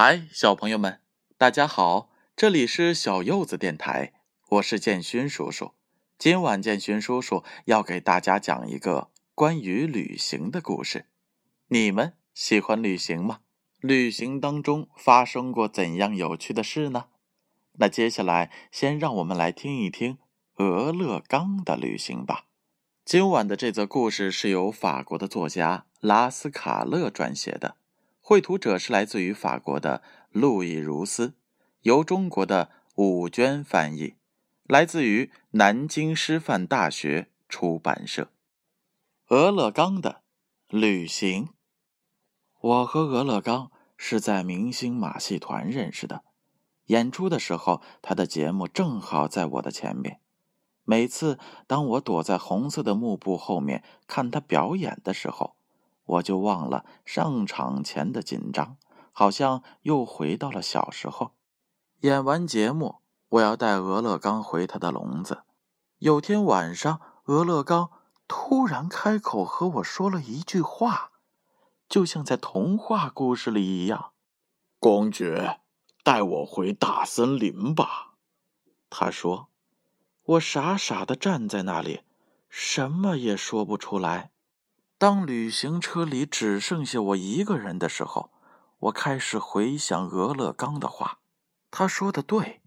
嗨，小朋友们，大家好！这里是小柚子电台，我是建勋叔叔。今晚建勋叔叔要给大家讲一个关于旅行的故事。你们喜欢旅行吗？旅行当中发生过怎样有趣的事呢？那接下来，先让我们来听一听俄勒冈的旅行吧。今晚的这则故事是由法国的作家拉斯卡勒撰写的。绘图者是来自于法国的路易·如斯，由中国的武娟翻译，来自于南京师范大学出版社。俄勒冈的旅行。我和俄勒冈是在明星马戏团认识的，演出的时候，他的节目正好在我的前面。每次当我躲在红色的幕布后面看他表演的时候，我就忘了上场前的紧张，好像又回到了小时候。演完节目，我要带俄勒冈回他的笼子。有天晚上，俄勒冈突然开口和我说了一句话，就像在童话故事里一样：“公爵，带我回大森林吧。”他说。我傻傻的站在那里，什么也说不出来。当旅行车里只剩下我一个人的时候，我开始回想俄勒冈的话。他说的对，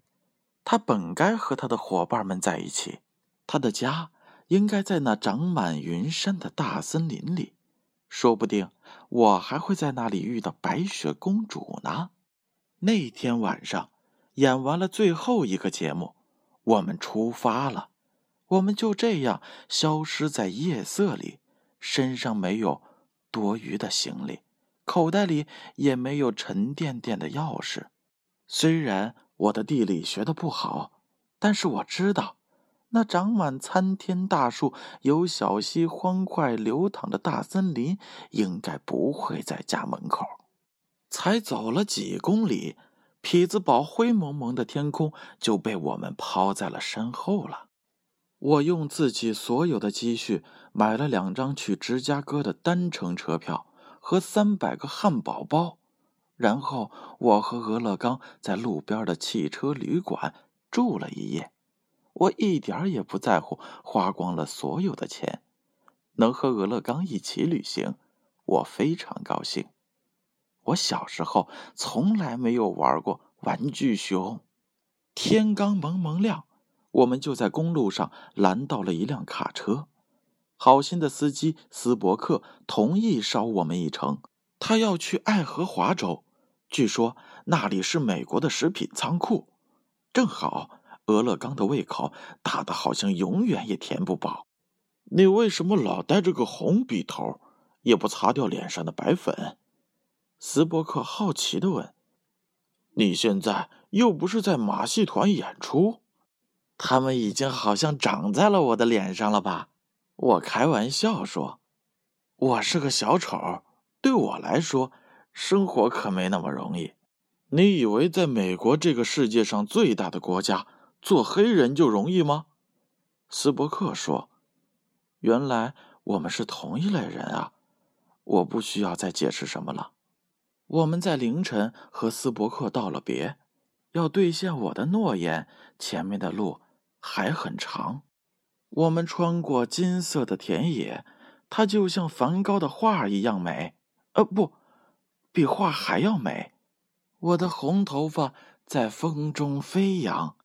他本该和他的伙伴们在一起，他的家应该在那长满云山的大森林里，说不定我还会在那里遇到白雪公主呢。那天晚上，演完了最后一个节目，我们出发了，我们就这样消失在夜色里。身上没有多余的行李，口袋里也没有沉甸甸的钥匙。虽然我的地理学的不好，但是我知道，那长满参天大树、有小溪欢快流淌的大森林，应该不会在家门口。才走了几公里，匹兹堡灰蒙蒙的天空就被我们抛在了身后了。我用自己所有的积蓄买了两张去芝加哥的单程车票和三百个汉堡包，然后我和俄勒冈在路边的汽车旅馆住了一夜。我一点也不在乎花光了所有的钱，能和俄勒冈一起旅行，我非常高兴。我小时候从来没有玩过玩具熊。天刚蒙蒙亮。我们就在公路上拦到了一辆卡车，好心的司机斯伯克同意捎我们一程。他要去爱荷华州，据说那里是美国的食品仓库。正好，俄勒冈的胃口大的好像永远也填不饱。你为什么老带着个红笔头，也不擦掉脸上的白粉？斯伯克好奇的问：“你现在又不是在马戏团演出？”他们已经好像长在了我的脸上了吧？我开玩笑说：“我是个小丑，对我来说，生活可没那么容易。”你以为在美国这个世界上最大的国家做黑人就容易吗？斯伯克说：“原来我们是同一类人啊！我不需要再解释什么了。”我们在凌晨和斯伯克道了别，要兑现我的诺言，前面的路。还很长，我们穿过金色的田野，它就像梵高的画一样美。呃，不，比画还要美。我的红头发在风中飞扬。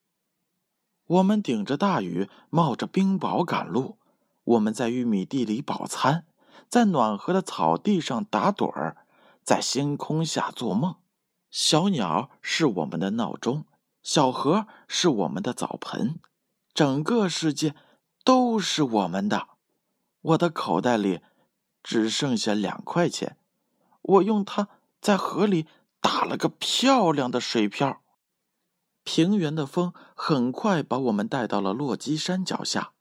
我们顶着大雨，冒着冰雹赶路。我们在玉米地里饱餐，在暖和的草地上打盹儿，在星空下做梦。小鸟是我们的闹钟，小河是我们的澡盆。整个世界都是我们的。我的口袋里只剩下两块钱，我用它在河里打了个漂亮的水漂。平原的风很快把我们带到了落基山脚下。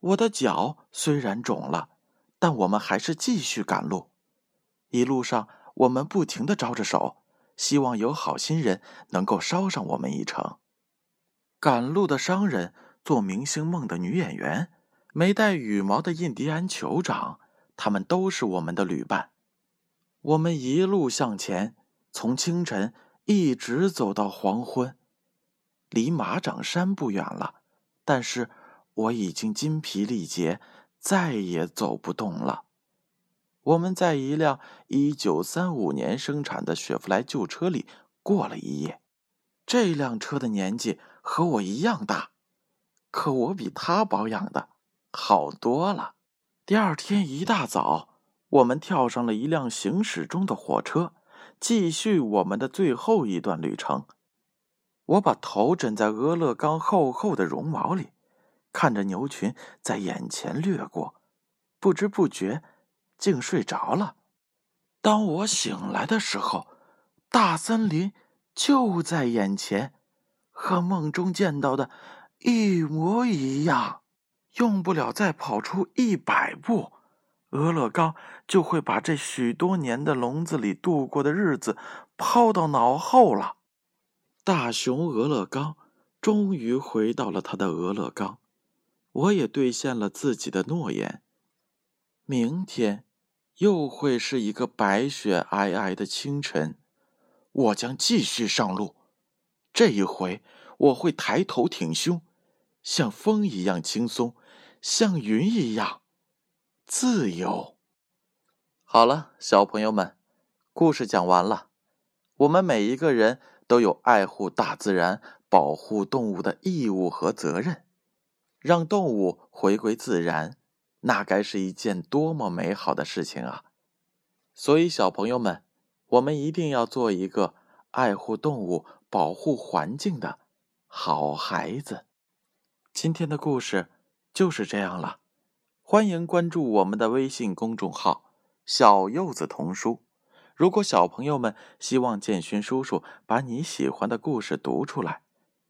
我的脚虽然肿了，但我们还是继续赶路。一路上，我们不停的招着手，希望有好心人能够捎上我们一程。赶路的商人。做明星梦的女演员，没戴羽毛的印第安酋长，他们都是我们的旅伴。我们一路向前，从清晨一直走到黄昏，离马掌山不远了，但是我已经筋疲力竭，再也走不动了。我们在一辆一九三五年生产的雪佛兰旧车里过了一夜。这辆车的年纪和我一样大，可我比他保养的好多了。第二天一大早，我们跳上了一辆行驶中的火车。继续我们的最后一段旅程。我把头枕在俄勒冈厚厚的绒毛里，看着牛群在眼前掠过，不知不觉竟睡着了。当我醒来的时候，大森林就在眼前，和梦中见到的一模一样。用不了再跑出一百步。俄勒冈就会把这许多年的笼子里度过的日子抛到脑后了。大熊俄勒冈终于回到了他的俄勒冈，我也兑现了自己的诺言。明天又会是一个白雪皑皑的清晨，我将继续上路。这一回我会抬头挺胸，像风一样轻松，像云一样。自由。好了，小朋友们，故事讲完了。我们每一个人都有爱护大自然、保护动物的义务和责任。让动物回归自然，那该是一件多么美好的事情啊！所以，小朋友们，我们一定要做一个爱护动物、保护环境的好孩子。今天的故事就是这样了。欢迎关注我们的微信公众号“小柚子童书”。如果小朋友们希望建勋叔叔把你喜欢的故事读出来，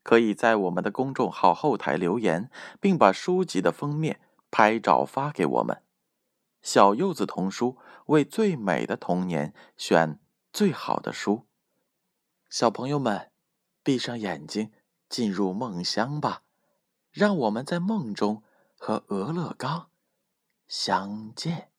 可以在我们的公众号后台留言，并把书籍的封面拍照发给我们。小柚子童书为最美的童年选最好的书。小朋友们，闭上眼睛，进入梦乡吧。让我们在梦中和俄勒冈。相见。